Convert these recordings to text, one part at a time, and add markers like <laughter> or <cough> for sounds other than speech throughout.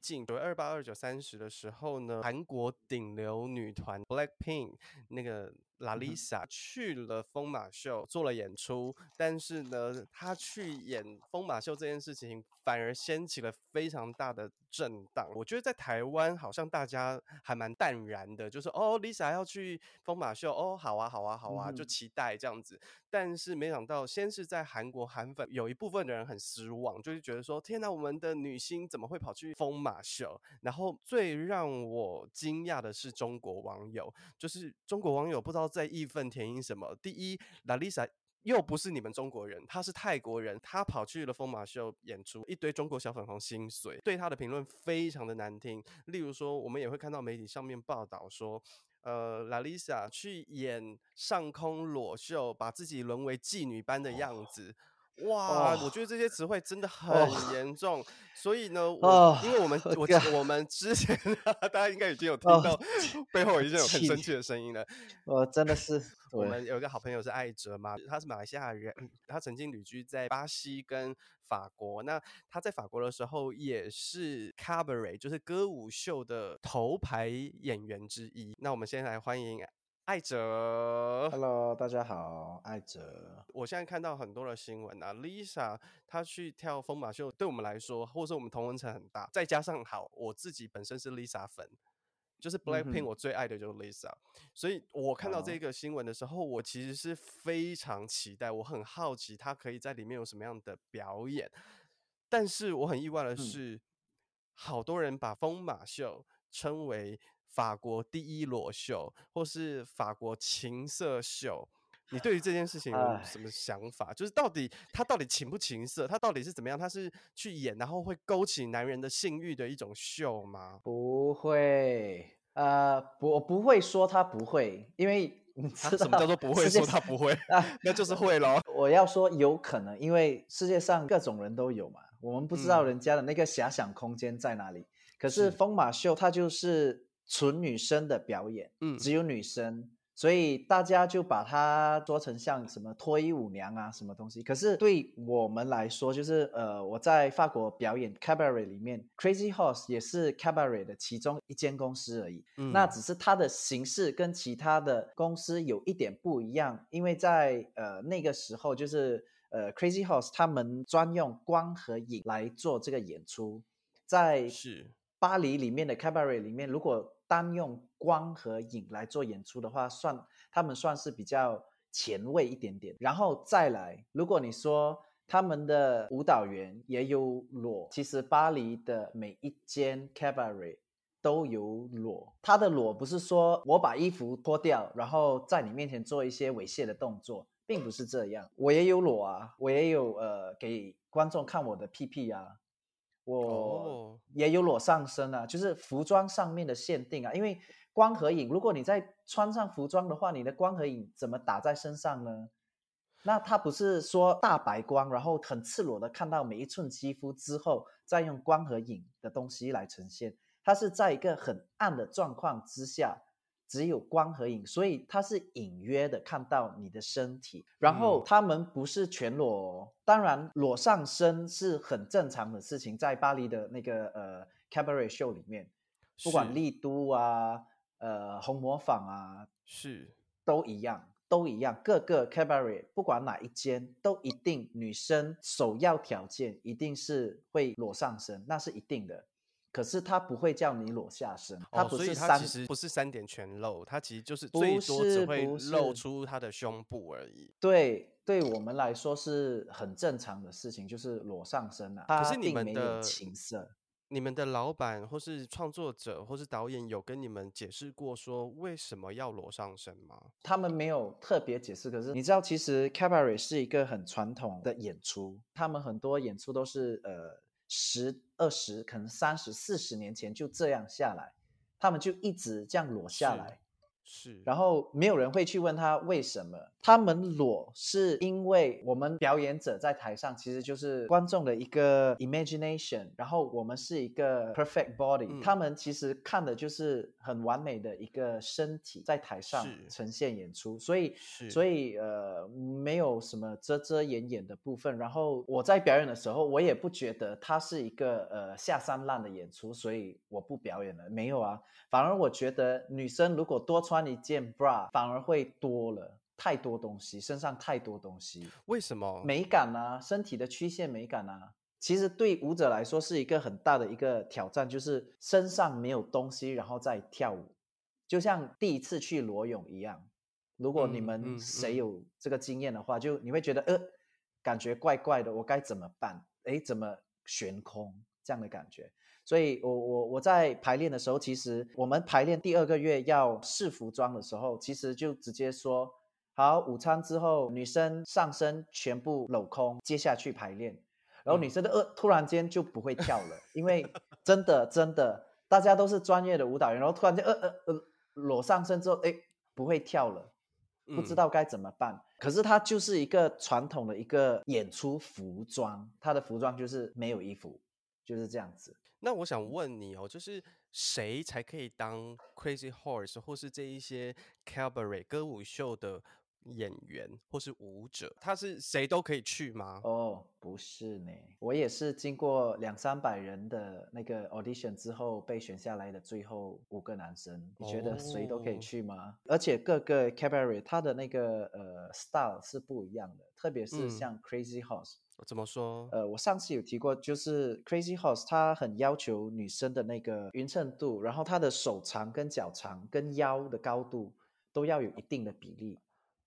近九月二八、二九、三十的时候呢，韩国顶流女团 Blackpink 那个。拉丽莎去了疯马秀做了演出，但是呢，她去演疯马秀这件事情反而掀起了非常大的震荡。我觉得在台湾好像大家还蛮淡然的，就是哦，Lisa 要去疯马秀，哦，好啊，好啊，好啊，就期待这样子。但是没想到，先是在韩国韩粉有一部分的人很失望，就是觉得说，天哪，我们的女星怎么会跑去疯马秀？然后最让我惊讶的是中国网友，就是中国网友不知道。在义愤填膺什么？第一，拉丽莎又不是你们中国人，她是泰国人，她跑去了疯马秀演出，一堆中国小粉红心碎，对她的评论非常的难听。例如说，我们也会看到媒体上面报道说，呃，拉丽莎去演上空裸秀，把自己沦为妓女般的样子。哦哇，oh, 我觉得这些词汇真的很严重，oh, 所以呢，我 oh, 因为我们我我们之前大家应该已经有听到背后已经有很生气的声音了。我、oh, 真的是，我们有一个好朋友是艾哲嘛，他是马来西亚人，他曾经旅居在巴西跟法国。那他在法国的时候也是 Cabaret，就是歌舞秀的头牌演员之一。那我们先来欢迎。艾哲，Hello，大家好，艾哲。我现在看到很多的新闻啊，Lisa 她去跳疯马秀，对我们来说，或者说我们同文层很大，再加上好，我自己本身是 Lisa 粉，就是 Blackpink 我最爱的就是 Lisa，、嗯、所以我看到这个新闻的时候，我其实是非常期待，我很好奇她可以在里面有什么样的表演，但是我很意外的是，嗯、好多人把疯马秀称为。法国第一裸秀，或是法国情色秀，你对于这件事情有什么想法？就是到底他到底情不情色？他到底是怎么样？他是去演，然后会勾起男人的性欲的一种秀吗？不会，呃，不，我不会说他不会，因为你知道、啊、什么叫做不会说他不会啊？那就是会咯。<laughs> 我要说有可能，因为世界上各种人都有嘛，我们不知道人家的那个遐想空间在哪里。嗯、可是疯马秀，它就是。纯女生的表演，嗯，只有女生，所以大家就把它做成像什么脱衣舞娘啊，什么东西。可是对我们来说，就是呃，我在法国表演 cabaret 里面，Crazy Horse 也是 cabaret 的其中一间公司而已。嗯，那只是它的形式跟其他的公司有一点不一样，因为在呃那个时候，就是呃 Crazy Horse 他们专用光和影来做这个演出，在是。巴黎里面的 cabaret 里面，如果单用光和影来做演出的话，算他们算是比较前卫一点点。然后再来，如果你说他们的舞蹈员也有裸，其实巴黎的每一间 cabaret 都有裸。他的裸不是说我把衣服脱掉，然后在你面前做一些猥亵的动作，并不是这样。我也有裸啊，我也有呃给观众看我的屁屁啊。我也有裸上身啊，就是服装上面的限定啊。因为光和影，如果你在穿上服装的话，你的光和影怎么打在身上呢？那它不是说大白光，然后很赤裸的看到每一寸肌肤之后，再用光和影的东西来呈现，它是在一个很暗的状况之下。只有光和影，所以他是隐约的看到你的身体。然后他们不是全裸，当然裸上身是很正常的事情，在巴黎的那个呃 cabaret show 里面，不管丽都啊、呃红磨坊啊，是都一样，都一样。各个 cabaret 不管哪一间，都一定女生首要条件一定是会裸上身，那是一定的。可是他不会叫你裸下身，他不是三，哦、其实不是三点全露，他其实就是最多只会露出他的胸部而已。对，对我们来说是很正常的事情，就是裸上身啊。可是你们的情色，你们的老板或是创作者或是导演有跟你们解释过说为什么要裸上身吗？他们没有特别解释。可是你知道，其实 Cabaret 是一个很传统的演出，他们很多演出都是呃。十、二十，可能三十、四十年前就这样下来，他们就一直这样裸下来，是，然后没有人会去问他为什么他们裸，是因为我们表演者在台上其实就是观众的一个 imagination，然后我们是一个 perfect body，嗯，他们其实看的就是很完美的一个身体在台上呈现演出，所以所以呃没有什么遮遮掩掩的部分。然后我在表演的时候，我也不觉得它是一个呃下三滥的演出，所以我不表演了，没有啊，反而我觉得女生如果多。穿一件 bra 反而会多了太多东西，身上太多东西，为什么？美感啊，身体的曲线美感啊，其实对舞者来说是一个很大的一个挑战，就是身上没有东西，然后再跳舞，就像第一次去裸泳一样。如果你们谁有这个经验的话，嗯嗯嗯、就你会觉得呃，感觉怪怪的，我该怎么办？诶，怎么悬空这样的感觉？所以我，我我我在排练的时候，其实我们排练第二个月要试服装的时候，其实就直接说好，午餐之后女生上身全部镂空，接下去排练。然后女生的呃突然间就不会跳了，因为 <laughs> 真的真的大家都是专业的舞蹈员，然后突然间呃呃呃裸上身之后，哎不会跳了，不知道该怎么办。可是它就是一个传统的一个演出服装，它的服装就是没有衣服，就是这样子。那我想问你哦，就是谁才可以当 Crazy Horse 或是这一些 Cabaret 歌舞秀的演员或是舞者？他是谁都可以去吗？哦，不是呢，我也是经过两三百人的那个 audition 之后被选下来的最后五个男生。你觉得谁都可以去吗？哦、而且各个 Cabaret 他的那个呃 style 是不一样的，特别是像 Crazy Horse。嗯怎么说？呃，我上次有提过，就是 Crazy Horse，它很要求女生的那个匀称度，然后她的手长跟脚长跟腰的高度都要有一定的比例。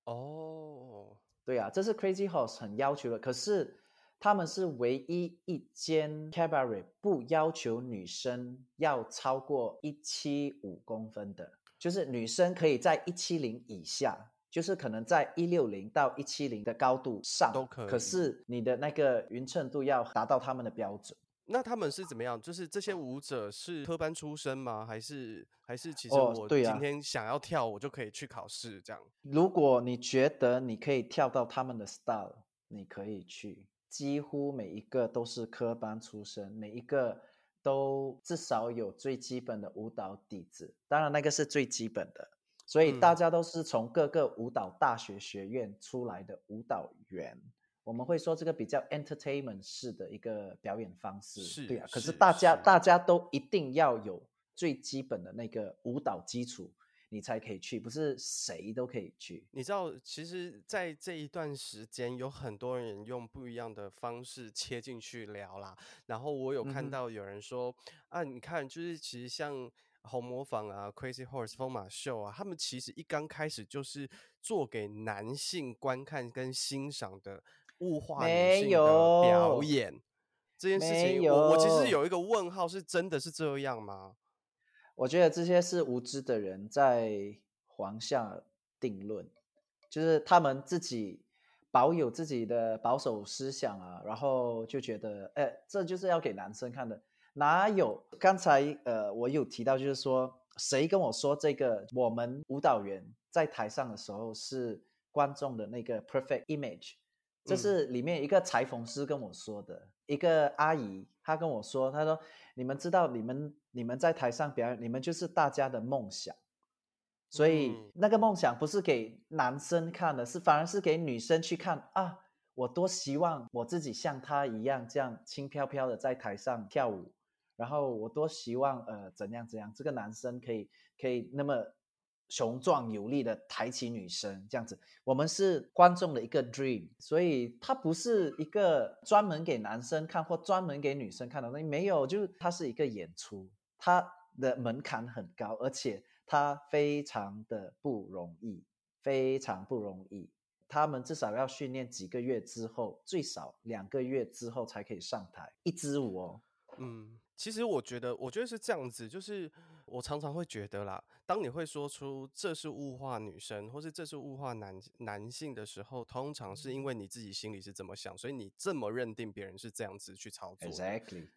哦，对啊，这是 Crazy Horse 很要求的。可是他们是唯一一间 Cabaret 不要求女生要超过一七五公分的，就是女生可以在一七零以下。就是可能在一六零到一七零的高度上都可以，可是你的那个匀称度要达到他们的标准。那他们是怎么样？就是这些舞者是科班出身吗？还是还是其实我今天想要跳，我就可以去考试这样？哦，啊。如果你觉得你可以跳到他们的 style，你可以去。几乎每一个都是科班出身，每一个都至少有最基本的舞蹈底子。当然，那个是最基本的。所以大家都是从各个舞蹈大学学院出来的舞蹈员，我们会说这个比较 entertainment 式的一个表演方式，是对啊。可是大家大家都一定要有最基本的那个舞蹈基础，你才可以去，不是谁都可以去。你知道，其实，在这一段时间，有很多人用不一样的方式切进去聊啦。然后我有看到有人说，嗯、啊，你看，就是其实像。红模仿啊，Crazy Horse 疯马秀啊，他们其实一刚开始就是做给男性观看跟欣赏的物化女性的表演。这件事情，我我其实有一个问号，是真的是这样吗？我觉得这些是无知的人在皇下定论，就是他们自己保有自己的保守思想啊，然后就觉得，哎，这就是要给男生看的。哪有？刚才呃，我有提到，就是说，谁跟我说这个？我们舞蹈员在台上的时候是观众的那个 perfect image，这是里面一个裁缝师跟我说的。嗯、一个阿姨她跟我说，她说：“你们知道，你们你们在台上表演，你们就是大家的梦想。所以、嗯、那个梦想不是给男生看的，是反而是给女生去看啊！我多希望我自己像他一样，这样轻飘飘的在台上跳舞。”然后我多希望呃怎样怎样，这个男生可以可以那么雄壮有力的抬起女生这样子。我们是观众的一个 dream，所以它不是一个专门给男生看或专门给女生看的东西，没有，就是它是一个演出，它的门槛很高，而且它非常的不容易，非常不容易。他们至少要训练几个月之后，最少两个月之后才可以上台一支舞哦。嗯。其实我觉得，我觉得是这样子，就是我常常会觉得啦，当你会说出这是物化女生，或是这是物化男男性的时候，通常是因为你自己心里是怎么想，所以你这么认定别人是这样子去操作。Exactly。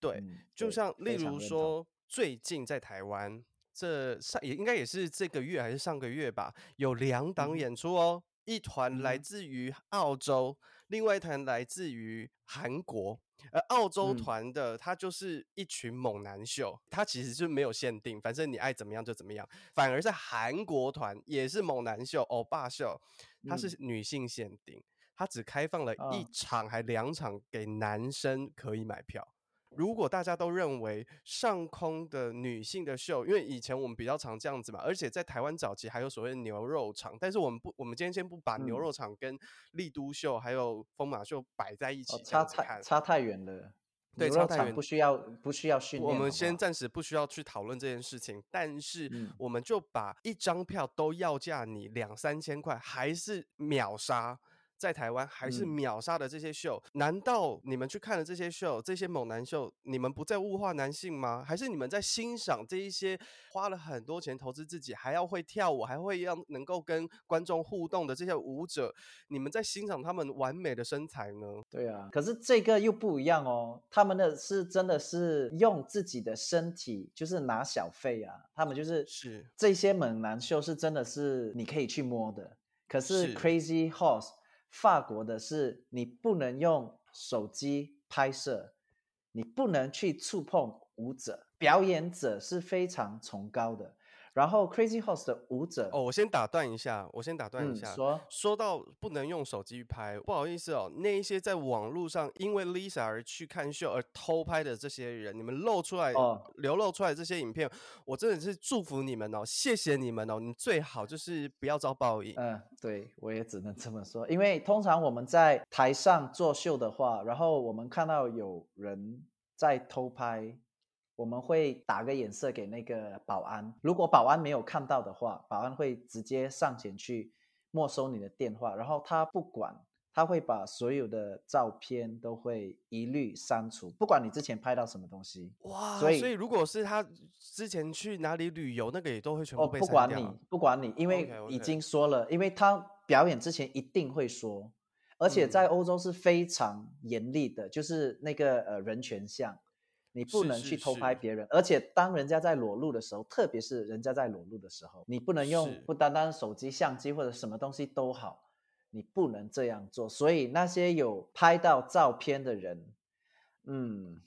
对，就像例如说，最近在台湾这上也应该也是这个月还是上个月吧，有两档演出哦，嗯、一团来自于澳洲，嗯、另外一团来自于韩国。而澳洲团的，他就是一群猛男秀，他其实就没有限定，反正你爱怎么样就怎么样。反而是韩国团也是猛男秀、欧巴秀，它是女性限定，它只开放了一场还两场给男生可以买票。如果大家都认为上空的女性的秀，因为以前我们比较常这样子嘛，而且在台湾早期还有所谓的牛肉场，但是我们不，我们今天先不把牛肉场跟丽都秀还有疯马秀摆在一起，差太差太远了。对，差太远，不需要不需要训练。我们先暂时不需要去讨论这件事情，但是我们就把一张票都要价你两三千块，还是秒杀。在台湾还是秒杀的这些秀，嗯，难道你们去看了这些秀，这些猛男秀，你们不再物化男性吗？还是你们在欣赏这一些花了很多钱投资自己，还要会跳舞，还会要能够跟观众互动的这些舞者，你们在欣赏他们完美的身材呢？对啊，可是这个又不一样哦，他们的是真的是用自己的身体，就是拿小费啊，他们就是是这些猛男秀是真的是你可以去摸的，可是 Crazy Horse。法国的是你不能用手机拍摄，你不能去触碰舞者，表演者是非常崇高的。然后 Crazy Horse 的舞者哦，我先打断一下，我先打断一下。嗯、说说到不能用手机拍，不好意思哦，那一些在网络上因为 Lisa 而去看秀而偷拍的这些人，你们露出来、哦、流露出来这些影片，我真的是祝福你们哦，谢谢你们哦，你最好就是不要遭报应。嗯，对，我也只能这么说，因为通常我们在台上做秀的话，然后我们看到有人在偷拍。我们会打个眼色给那个保安，如果保安没有看到的话，保安会直接上前去没收你的电话，然后他不管，他会把所有的照片都会一律删除，不管你之前拍到什么东西。哇，所以所以如果是他之前去哪里旅游，那个也都会全部被删掉。哦，不管你，不管你，因为已经说了，okay, okay. 因为他表演之前一定会说，而且在欧洲是非常严厉的，就是那个呃人权相。你不能去偷拍别人，是是是，而且当人家在裸露的时候，特别是人家在裸露的时候，你不能用不单单手机相机或者什么东西都好，你不能这样做。所以那些有拍到照片的人，嗯，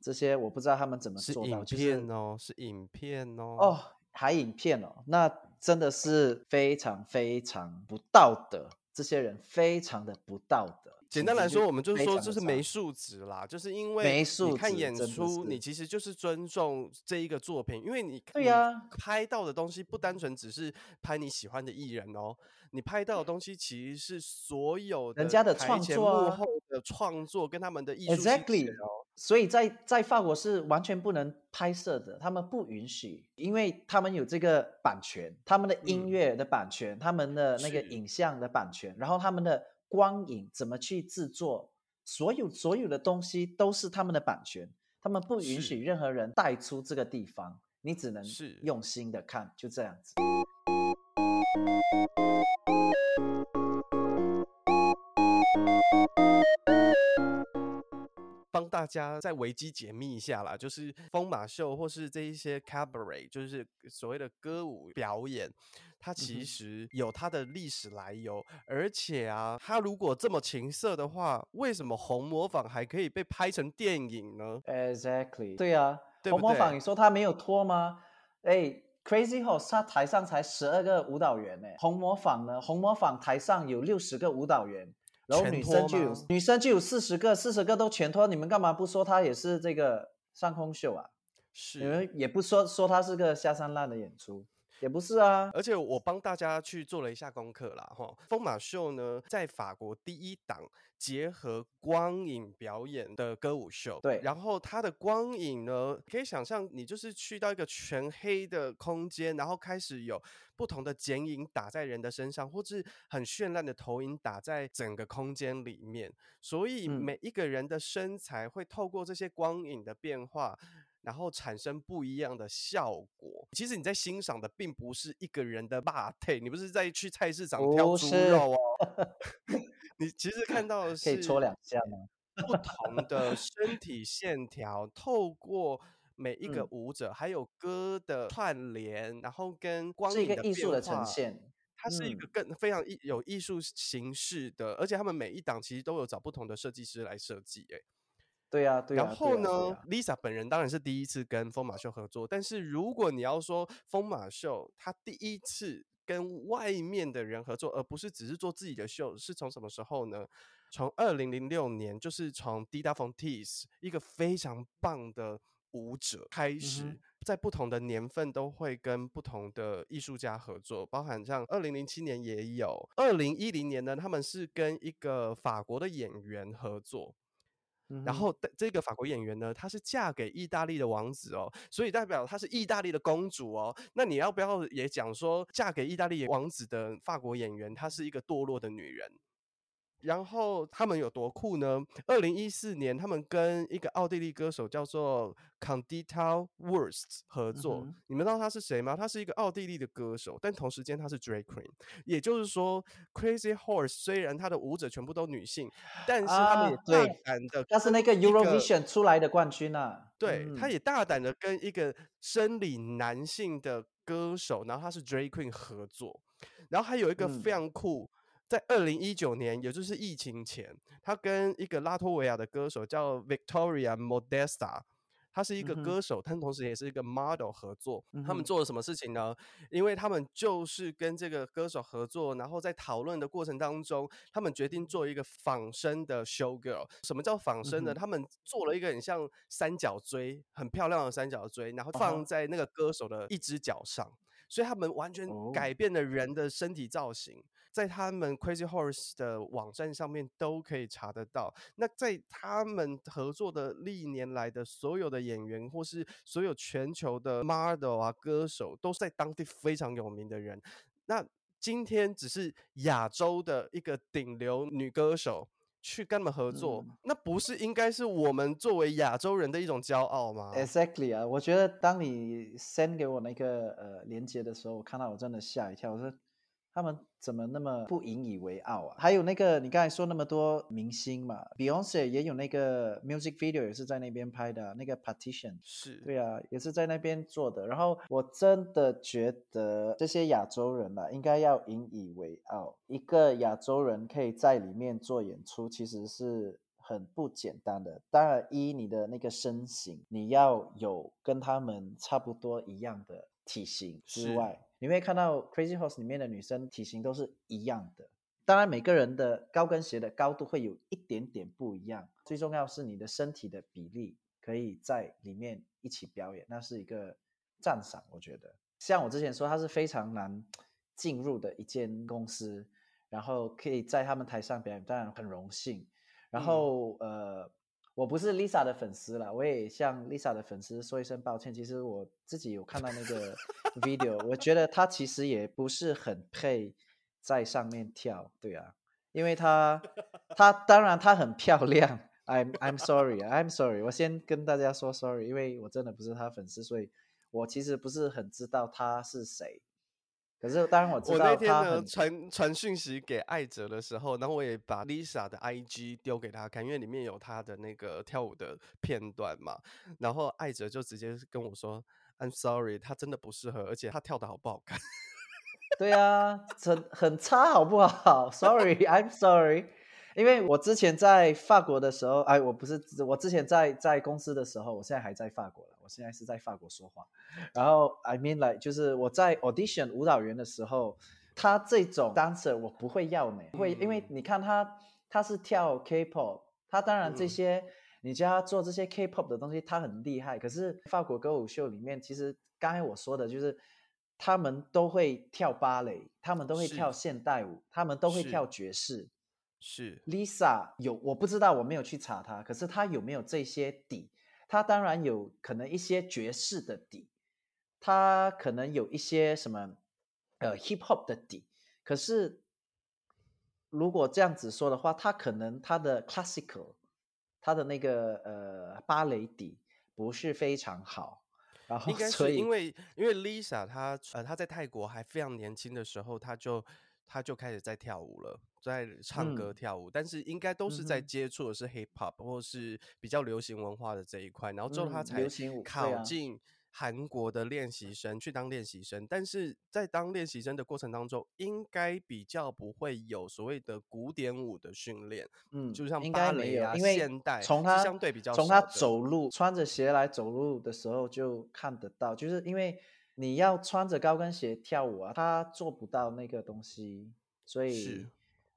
这些我不知道他们怎么做到。是影片哦，是影片哦，哦，还影片哦，那真的是非常非常不道德，这些人非常的不道德。简单来说，我们就是说，就是没素质啦，就是因为你看演出，你其实就是尊重这一个作品，因为你对呀，拍到的东西不单纯只是拍你喜欢的艺人哦，你拍到的东西其实是所有的人家的创作幕后的创作跟他们的艺术。Exactly，所以在在法国是完全不能拍摄的，他们不允许，因为他们有这个版权，他们的音乐的版权，他们的那个影像的版权，然后他们的。光影怎么去制作，所有所有的东西都是他们的版权，他们不允许任何人带出这个地方，你只能用心的看，就这样子。帮大家再维基解密一下啦，就是疯马秀或是这一些 cabaret，就是所谓的歌舞表演，它其实有它的历史来由，嗯、而且啊，它如果这么情色的话，为什么红模仿还可以被拍成电影呢？Exactly，对啊，对对红模仿，你说他没有脱吗？哎，Crazy Horse 他台上才十二个舞蹈员呢，红模仿呢？红模仿台上有六十个舞蹈员。然后女生就有女生就有四十个，四十个都全脱，你们干嘛不说她也是这个上空秀啊？是，你们也不说说她是个下三滥的演出，也不是啊。而且我帮大家去做了一下功课啦，哈，疯马秀呢，在法国第一档结合光影表演的歌舞秀。对，然后它的光影呢，可以想象你就是去到一个全黑的空间，然后开始有。不同的剪影打在人的身上，或是很绚烂的投影打在整个空间里面，所以每一个人的身材会透过这些光影的变化，然后产生不一样的效果。其实你在欣赏的并不是一个人的霸腿，你不是在去菜市场挑猪肉哦，<laughs> 你其实看到的是可以搓两下吗？不同的身体线条透过。每一个舞者，嗯、还有歌的串联，然后跟光影的是一个艺术的呈现。它是一个更非常艺有艺术形式的，而且他们每一档其实都有找不同的设计师来设计。哎，对呀，对呀。然后呢，Lisa 本人当然是第一次跟疯马秀合作，但是如果你要说疯马秀，他第一次跟外面的人合作，而不是只是做自己的秀，是从什么时候呢？从二零零六年，就是从 Dita Von Teese 一个非常棒的舞者开始。嗯在不同的年份都会跟不同的艺术家合作，包含像二零零七年也有，二零一零年呢，他们是跟一个法国的演员合作，嗯、然后这个法国演员呢，她是嫁给意大利的王子哦，所以代表她是意大利的公主哦。那你要不要也讲说，嫁给意大利王子的法国演员，她是一个堕落的女人？然后他们有多酷呢？二零一四年，他们跟一个奥地利歌手叫做 Condita Wurst 合作。嗯、你们知道他是谁吗？他是一个奥地利的歌手，但同时间他是 Drag Queen。也就是说，Crazy Horse 虽然他的舞者全部都女性，但是他们也大胆的，他是那个 Eurovision 出来的冠军啊。对，他也大胆的跟一个生理男性的歌手，然后他是 Drag Queen 合作。然后还有一个非常酷。嗯在二零一九年，也就是疫情前，他跟一个拉脱维亚的歌手叫 Victoria Modesta，他是一个歌手，他、嗯、同时也是一个 model 合作。嗯、他们做了什么事情呢？因为他们就是跟这个歌手合作，然后在讨论的过程当中，他们决定做一个仿生的 show girl。什么叫仿生呢？嗯、他们做了一个很像三角锥，很漂亮的三角锥，然后放在那个歌手的一只脚上，所以他们完全改变了人的身体造型。在他们 Crazy Horse 的网站上面都可以查得到。那在他们合作的历年来的所有的演员，或是所有全球的 model 啊、歌手，都是在当地非常有名的人。那今天只是亚洲的一个顶流女歌手去跟他们合作，嗯、那不是应该是我们作为亚洲人的一种骄傲吗？Exactly 啊，我觉得当你 send 给我那个呃连接的时候，我看到我真的吓一跳，我说。他们怎么那么不引以为傲啊？还有那个你刚才说那么多明星嘛，Beyonce 也有那个 music video 也是在那边拍的，那个 Partition 是对啊，也是在那边做的。然后我真的觉得这些亚洲人啊，应该要引以为傲。一个亚洲人可以在里面做演出，其实是很不简单的。当然，一你的那个身形，你要有跟他们差不多一样的体型之外。你会看到 Crazy Horse 里面的女生体型都是一样的，当然每个人的高跟鞋的高度会有一点点不一样，最重要是你的身体的比例可以在里面一起表演，那是一个赞赏。我觉得，像我之前说，它是非常难进入的一间公司，然后可以在他们台上表演，当然很荣幸。然后，嗯、呃。我不是 Lisa 的粉丝了，我也向 Lisa 的粉丝说一声抱歉。其实我自己有看到那个 <laughs> video，我觉得她其实也不是很配在上面跳，对啊，因为她 <laughs> 她当然她很漂亮，I'm I'm sorry I'm sorry，我先跟大家说 sorry，因为我真的不是她粉丝，所以我其实不是很知道她是谁。可是当然我知道他，我那天呢传传讯息给艾哲的时候，然后我也把 Lisa 的 IG 丢给他看，因为里面有他的那个跳舞的片段嘛。然后艾哲就直接跟我说：“I'm sorry，他真的不适合，而且他跳的好不好看？”对啊，很很差，好不好？<laughs> Sorry，I'm <laughs> sorry。因为我之前在法国的时候，哎，我不是我之前在在公司的时候，我现在还在法国了，我现在是在法国说话。然后 I mean like 就是我在 audition 舞蹈员的时候，他这种 dancer 我不会要呢，不会，因为你看他他是跳 K-pop，他当然这些、嗯、你叫他做这些 K-pop 的东西，他很厉害。可是法国歌舞秀里面，其实刚才我说的就是他们都会跳芭蕾，他们都会跳现代舞，他们都会跳爵士。是 Lisa 有，我不知道，我没有去查她，可是她有没有这些底？她当然有可能一些爵士的底，他可能有一些什么呃 hip hop 的底。可是如果这样子说的话，他可能他的 classical，他的那个呃芭蕾底不是非常好。然后应该是因为因为 Lisa 她呃她在泰国还非常年轻的时候，她就。他就开始在跳舞了，在唱歌跳舞，嗯、但是应该都是在接触的是 hip hop、嗯、或是比较流行文化的这一块，然后之后他才考进韩国的练习生、嗯、去当练习生，但是在当练习生的过程当中，应该比较不会有所谓的古典舞的训练，嗯，就像芭蕾啊，因为现代从他相对比较从他走路穿着鞋来走路的时候就看得到，就是因为。你要穿着高跟鞋跳舞啊，他做不到那个东西，所以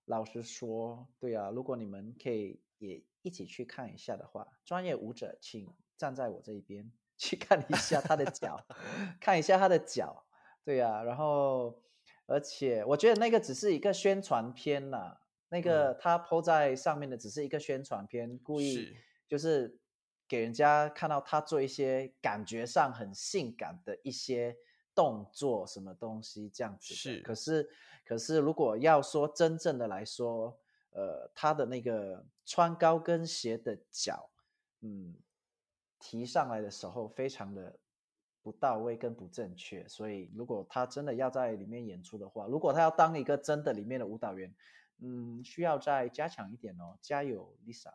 老实说，对啊，如果你们可以也一起去看一下的话，专业舞者请站在我这一边 <laughs> 去看一下他的脚，看一下他的脚，对啊，然后而且我觉得那个只是一个宣传片啦，那个他 po 在上面的只是一个宣传片，故意就是。给人家看到他做一些感觉上很性感的一些动作，什么东西这样子。是，可是，可是如果要说真正的来说，呃，他的那个穿高跟鞋的脚，嗯，提上来的时候非常的不到位跟不正确。所以，如果他真的要在里面演出的话，如果他要当一个真的里面的舞蹈员，嗯，需要再加强一点哦。加油，Lisa。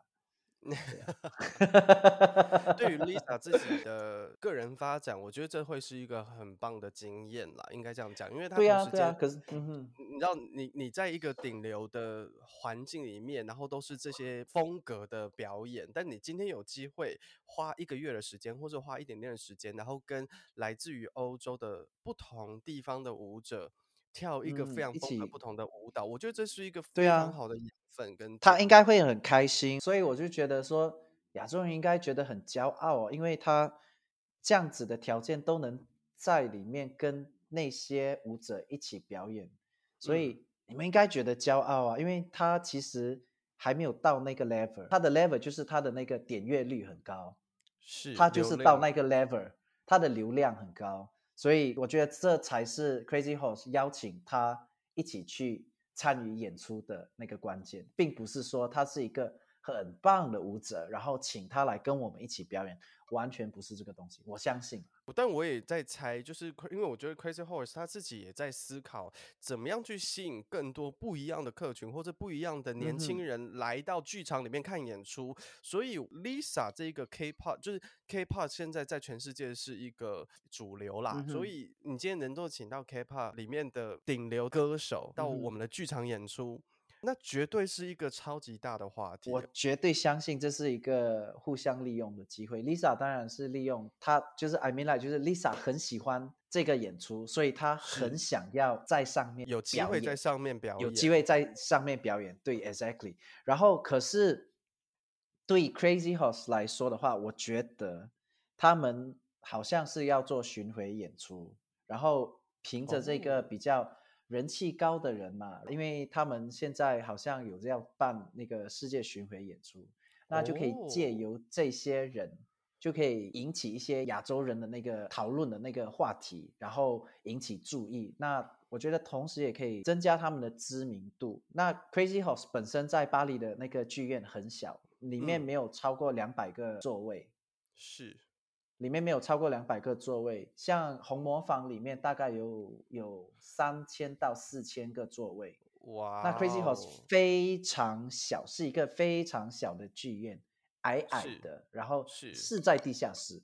对于 Lisa 自己 <laughs> 的个人发展，我觉得这会是一个很棒的经验啦，应该这样讲，因为他同时间，对啊，对啊，可是，嗯哼，你知道，你你在一个顶流的环境里面，然后都是这些风格的表演，但你今天有机会花一个月的时间，或者花一点点的时间，然后跟来自于欧洲的不同地方的舞者。跳一个非常风格不同的舞蹈，嗯，我觉得这是一个非常好的养分跟，跟他应该会很开心，所以我就觉得说亚洲人应该觉得很骄傲哦，因为他这样子的条件都能在里面跟那些舞者一起表演，所以你们应该觉得骄傲啊，因为他其实还没有到那个 level，他的 level 就是他的那个点阅率很高，是他就是到那个 level，他的流量很高。所以我觉得这才是 Crazy Horse 邀请他一起去参与演出的那个关键，并不是说他是一个很棒的舞者，然后请他来跟我们一起表演，完全不是这个东西。我相信。但我也在猜，就是因为我觉得 Crazy Horse 他自己也在思考，怎么样去吸引更多不一样的客群或者不一样的年轻人来到剧场里面看演出。嗯、所以 Lisa 这个 K-pop 就是 K-pop 现在在全世界是一个主流啦。嗯、所以你今天能够请到 K-pop 里面的顶流歌手到我们的剧场演出。嗯那绝对是一个超级大的话题。我绝对相信这是一个互相利用的机会。Lisa 当然是利用她，就是 I mean like，就是 Lisa 很喜欢这个演出，所以她很想要在上面有机会在上面表演，有机会在上面表演。对，exactly。然后可是对 Crazy Horse 来说的话，我觉得他们好像是要做巡回演出，然后凭着这个比较。Oh. 人气高的人嘛，因为他们现在好像有要办那个世界巡回演出，那就可以借由这些人，就可以引起一些亚洲人的那个讨论的那个话题，然后引起注意。那我觉得同时也可以增加他们的知名度。那 Crazy Horse 本身在巴黎的那个剧院很小，里面没有超过两百个座位。是。里面没有超过两百个座位，像红魔坊里面大概有有三千到四千个座位。哇！那 Crazy Horse 非常小，是一个非常小的剧院，矮矮的，然后是在地下室，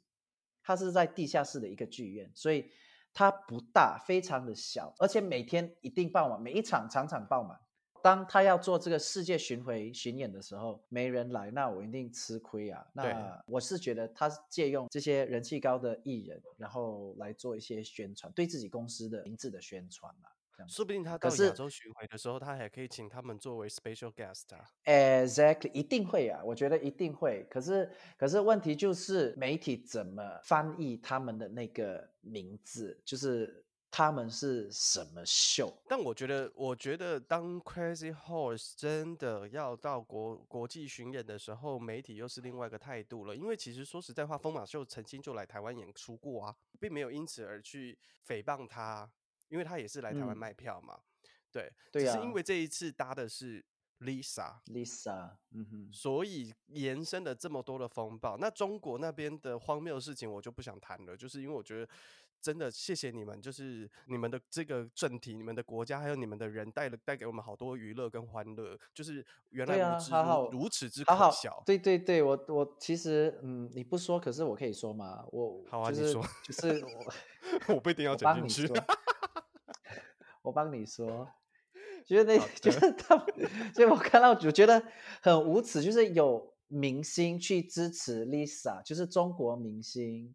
它是在地下室的一个剧院，所以它不大，非常的小，而且每天一定爆满，每一场场场爆满。当他要做这个世界巡回巡演的时候，没人来，那我一定吃亏啊。那我是觉得他借用这些人气高的艺人，然后来做一些宣传，对自己公司的名字的宣传嘛。说不定他到亚洲巡回的时候，他还可以请他们作为 special guest 啊。Exactly，一定会啊，我觉得一定会。可是，可是问题就是媒体怎么翻译他们的那个名字，就是。他们是什么秀？但我觉得，我觉得当 Crazy Horse 真的要到国国际巡演的时候，媒体又是另外一个态度了。因为其实说实在话，疯马秀曾经就来台湾演出过啊，并没有因此而去诽谤他，因为他也是来台湾卖票嘛。嗯、对，对啊，只是因为这一次搭的是 Lisa，Lisa，嗯哼，所以延伸了这么多的风暴。那中国那边的荒谬的事情，我就不想谈了，就是因为我觉得。真的谢谢你们，就是你们的这个政体、你们的国家还有你们的人带了带给我们好多娱乐跟欢乐，就是原来如此、啊、如此之可笑。好好对对对，我我其实嗯，你不说，可是我可以说嘛，我好啊，就是、你说，就是我我不一定要讲进去。<laughs> 我帮你说，觉得那就是他们，所以我看到我觉得很无耻，就是有明星去支持 Lisa，就是中国明星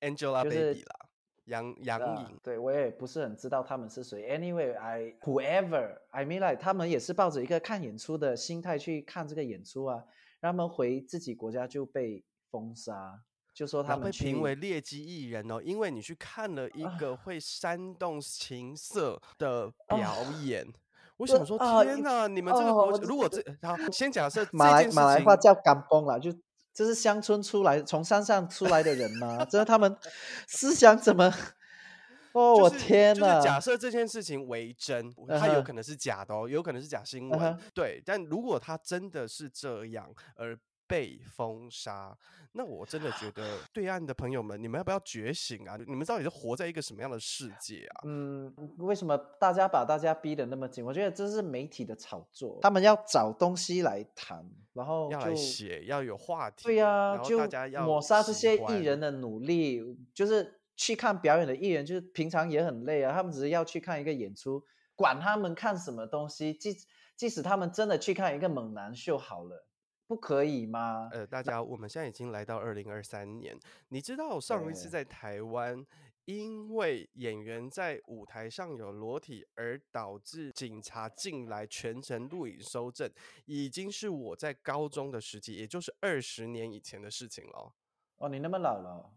Angelababy 啦，杨杨颖。对，我也不是很知道他们是谁。Anyway，I whoever I mean like 他们也是抱着一个看演出的心态去看这个演出啊，让他们回自己国家就被封杀。就说他们被评为劣迹艺人哦，因为你去看了一个会煽动情色的 <laughs> 表演。啊、我想说，天哪！啊、你们这个国，如果这好，先假设马来马来话叫干崩了，就这是乡村出来从山上出来的人吗？这是他们思想怎么？哦，我天哪！就是假设这件事情为真，它有可能是假的哦，有可能是假新闻。Uh -huh. 对，但如果它真的是这样，而被封杀，那我真的觉得对岸的朋友们，你们要不要觉醒啊？你们到底是活在一个什么样的世界啊？嗯，为什么大家把大家逼得那么紧？我觉得这是媒体的炒作，他们要找东西来谈，然后要来写，要有话题。对呀、啊，就抹杀这些艺人的努力，就是去看表演的艺人，就是平常也很累啊，他们只是要去看一个演出，管他们看什么东西，即即使他们真的去看一个猛男秀好了。不可以吗？呃，大家，我们现在已经来到二零二三年。你知道上一次在台湾，因为演员在舞台上有裸体而导致警察进来全程录影收证，已经是我在高中的时期，也就是二十年以前的事情了。哦，你那么老了，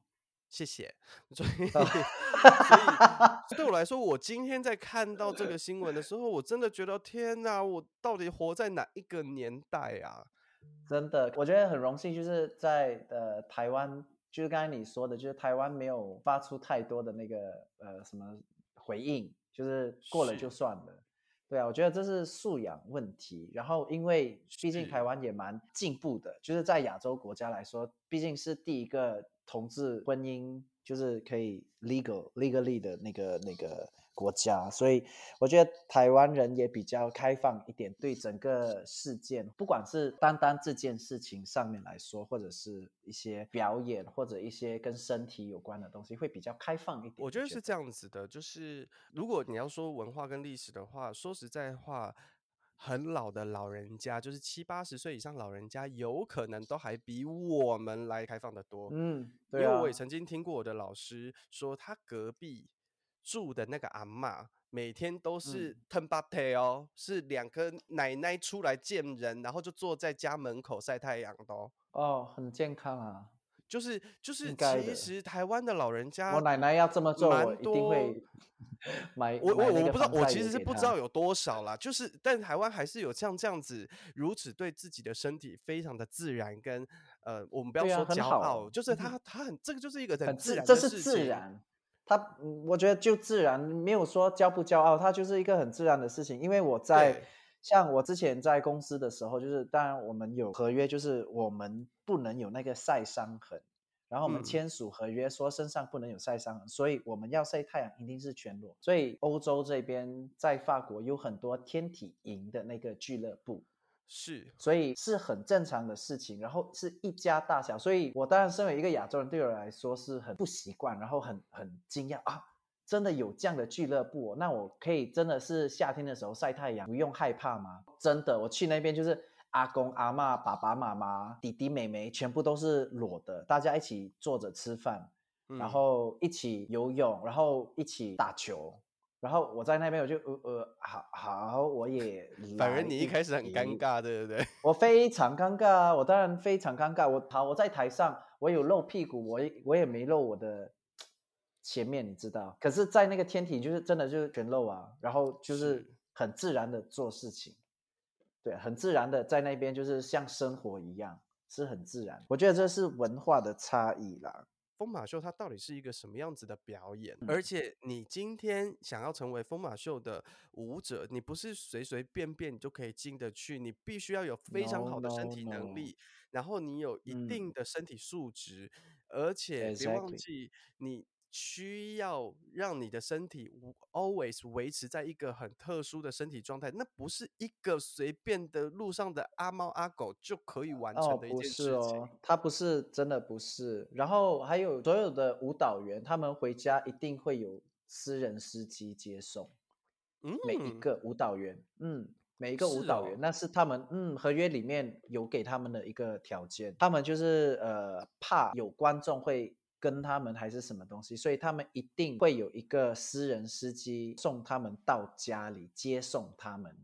谢谢。<laughs> 所以，所以对我来说，我今天在看到这个新闻的时候，我真的觉得天哪，我到底活在哪一个年代啊？真的，我觉得很荣幸，就是在呃台湾，就是刚才你说的，就是台湾没有发出太多的那个呃什么回应，就是过了就算了。对啊，我觉得这是素养问题。然后因为毕竟台湾也蛮进步的，就是在亚洲国家来说，毕竟是第一个同志婚姻就是可以 legal legally 的那个那个。国家，所以我觉得台湾人也比较开放一点，对整个事件，不管是单单这件事情上面来说，或者是一些表演，或者一些跟身体有关的东西，会比较开放一点。我觉得是这样子的，就是如果你要说文化跟历史的话，说实在话，很老的老人家，就是七八十岁以上老人家，有可能都还比我们来开放的多。嗯，对啊，因为我也曾经听过我的老师说，他隔壁。住的那个阿嬷每天都是腾巴特哦，是两个奶奶出来见人，然后就坐在家门口晒太阳的哦。哦，很健康啊。就是就是，其实台湾的老人家，我奶奶要这么做，我一定会 <laughs> 买。我我我不知道，我其实是不知道有多少啦。就是，但台湾还是有像这样子如此对自己的身体非常的自然跟呃，我们不要说骄傲，就是他他很这个就是一个很自然的事情，这是自然。他，我觉得就自然，没有说骄不骄傲，他就是一个很自然的事情。因为我在像我之前在公司的时候，就是当然我们有合约，就是我们不能有那个晒伤痕，然后我们签署合约说身上不能有晒伤痕，嗯，所以我们要晒太阳一定是全裸。所以欧洲这边在法国有很多天体营的那个俱乐部。是，所以是很正常的事情，然后是一家大小，所以我当然身为一个亚洲人，对我来说是很不习惯，然后很很惊讶啊，真的有这样的俱乐部哦，那我可以真的是夏天的时候晒太阳，不用害怕吗？真的，我去那边就是阿公阿妈、爸爸妈妈、弟弟妹妹，全部都是裸的，大家一起坐着吃饭，然后一起游泳，然后一起打球。然后我在那边，我就呃呃，好好，我也。<laughs> 反而你一开始很尴尬，对不对？我非常尴尬啊！我当然非常尴尬。我好，我在台上，我有露屁股，我我也没露我的前面，你知道。可是，在那个天体，就是真的就是全露啊，然后就是很自然的做事情，对，很自然的在那边，就是像生活一样，是很自然。我觉得这是文化的差异啦。疯马秀它到底是一个什么样子的表演？而且你今天想要成为疯马秀的舞者，你不是随随便便你就可以进得去，你必须要有非常好的身体能力，no, no, no. 然后你有一定的身体素质，嗯、而且别忘记你需要让你的身体 always 维持在一个很特殊的身体状态，那不是一个随便的路上的阿猫阿狗就可以完成的一件事情。哦，不是哦，他不是真的不是。然后还有所有的舞蹈员，他们回家一定会有私人司机接送。嗯，每一个舞蹈员，嗯。每一个舞蹈员，是哦、那是他们嗯合约里面有给他们的一个条件，他们就是呃怕有观众会跟他们还是什么东西，所以他们一定会有一个私人司机送他们到家里接送他们。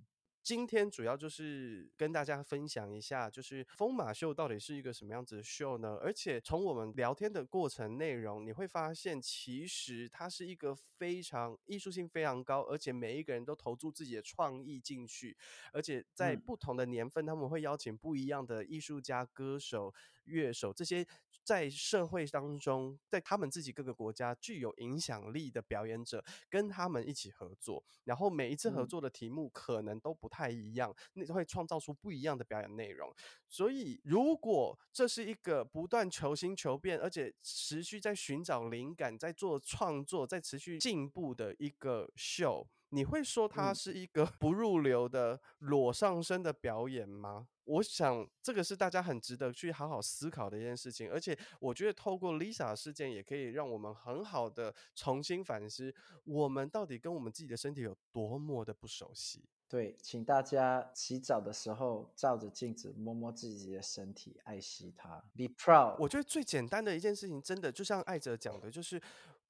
今天主要就是跟大家分享一下，就是疯马秀到底是一个什么样子的秀呢？而且从我们聊天的过程内容，你会发现，其实它是一个非常艺术性非常高，而且每一个人都投注自己的创意进去，而且在不同的年份，他们会邀请不一样的艺术家、歌手、乐手这些。在社会当中，在他们自己各个国家具有影响力的表演者，跟他们一起合作，然后每一次合作的题目可能都不太一样，那会创造出不一样的表演内容。所以，如果这是一个不断求新求变，而且持续在寻找灵感、在做创作、在持续进步的一个秀，你会说它是一个不入流的裸上身的表演吗？我想这个是大家很值得去好好思考的一件事情，而且我觉得透过 Lisa 事件，也可以让我们很好的重新反思，我们到底跟我们自己的身体有多么的不熟悉。对，请大家洗澡的时候照着镜子摸摸自己的身体，爱惜它，Be proud。我觉得最简单的一件事情，真的就像艾哲讲的，就是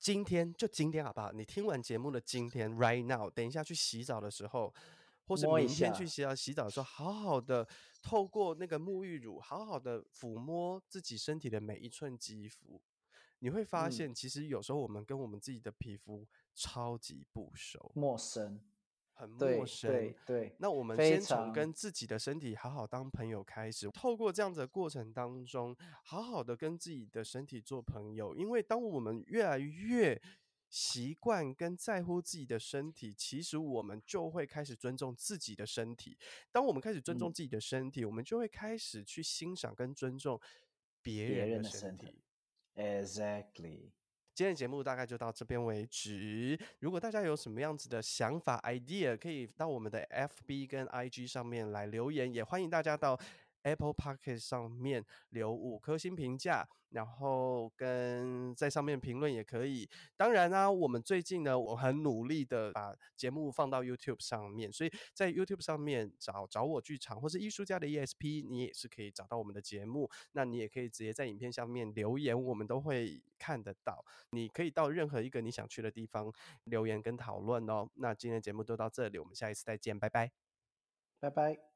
今天就今天好不好？你听完节目的今天，Right now，等一下去洗澡的时候。或是明天去洗澡，洗澡的时候，好好的透过那个沐浴乳，好好的抚摸自己身体的每一寸肌肤，你会发现，其实有时候我们跟我们自己的皮肤超级不熟，陌生，很陌生。对对，对，那我们先从跟自己的身体好好当朋友开始，透过这样子的过程当中，好好的跟自己的身体做朋友，因为当我们越来越习惯跟在乎自己的身体，其实我们就会开始尊重自己的身体。当我们开始尊重自己的身体，嗯、我们就会开始去欣赏跟尊重别人的身体。Exactly。今天的节目大概就到这边为止。如果大家有什么样子的想法、idea，可以到我们的 FB 跟 IG 上面来留言，也欢迎大家到 Apple Podcast 上面留五颗星评价。然后跟在上面评论也可以。当然呢、我们最近呢，我很努力的把节目放到 YouTube 上面，所以在 YouTube 上面找找我剧场或是艺术家的 ESP，你也是可以找到我们的节目。那你也可以直接在影片下面留言，我们都会看得到。你可以到任何一个你想去的地方留言跟讨论哦。那今天节目就到这里，我们下一次再见，拜拜，拜拜。